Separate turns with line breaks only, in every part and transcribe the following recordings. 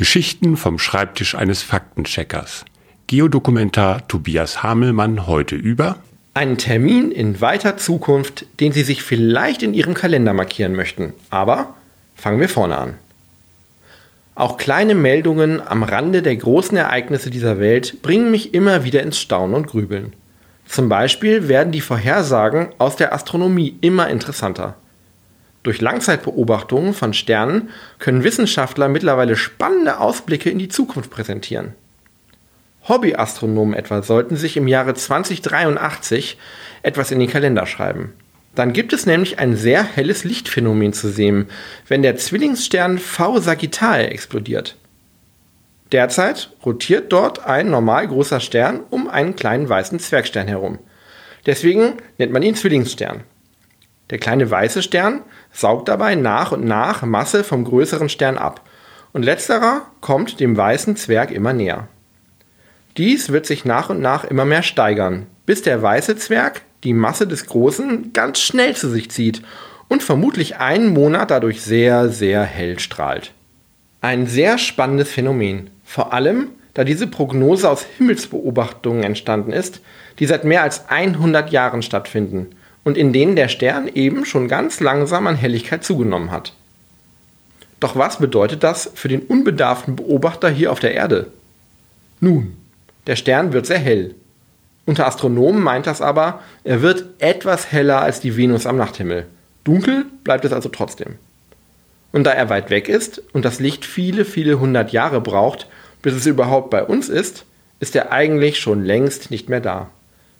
Geschichten vom Schreibtisch eines Faktencheckers. Geodokumentar Tobias Hamelmann heute über
einen Termin in weiter Zukunft, den Sie sich vielleicht in Ihrem Kalender markieren möchten. Aber fangen wir vorne an. Auch kleine Meldungen am Rande der großen Ereignisse dieser Welt bringen mich immer wieder ins Staunen und Grübeln. Zum Beispiel werden die Vorhersagen aus der Astronomie immer interessanter. Durch Langzeitbeobachtungen von Sternen können Wissenschaftler mittlerweile spannende Ausblicke in die Zukunft präsentieren. Hobbyastronomen etwa sollten sich im Jahre 2083 etwas in den Kalender schreiben. Dann gibt es nämlich ein sehr helles Lichtphänomen zu sehen, wenn der Zwillingsstern V Sagittae explodiert. Derzeit rotiert dort ein normal großer Stern um einen kleinen weißen Zwergstern herum. Deswegen nennt man ihn Zwillingsstern. Der kleine weiße Stern saugt dabei nach und nach Masse vom größeren Stern ab und letzterer kommt dem weißen Zwerg immer näher. Dies wird sich nach und nach immer mehr steigern, bis der weiße Zwerg die Masse des Großen ganz schnell zu sich zieht und vermutlich einen Monat dadurch sehr, sehr hell strahlt. Ein sehr spannendes Phänomen, vor allem da diese Prognose aus Himmelsbeobachtungen entstanden ist, die seit mehr als 100 Jahren stattfinden und in denen der Stern eben schon ganz langsam an Helligkeit zugenommen hat. Doch was bedeutet das für den unbedarften Beobachter hier auf der Erde? Nun, der Stern wird sehr hell. Unter Astronomen meint das aber, er wird etwas heller als die Venus am Nachthimmel. Dunkel bleibt es also trotzdem. Und da er weit weg ist und das Licht viele, viele hundert Jahre braucht, bis es überhaupt bei uns ist, ist er eigentlich schon längst nicht mehr da.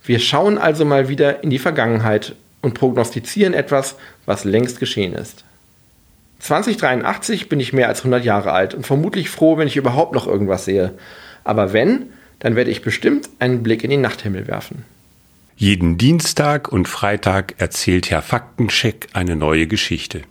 Wir schauen also mal wieder in die Vergangenheit und prognostizieren etwas, was längst geschehen ist. 2083 bin ich mehr als 100 Jahre alt und vermutlich froh, wenn ich überhaupt noch irgendwas sehe. Aber wenn, dann werde ich bestimmt einen Blick in den Nachthimmel werfen.
Jeden Dienstag und Freitag erzählt Herr Faktencheck eine neue Geschichte.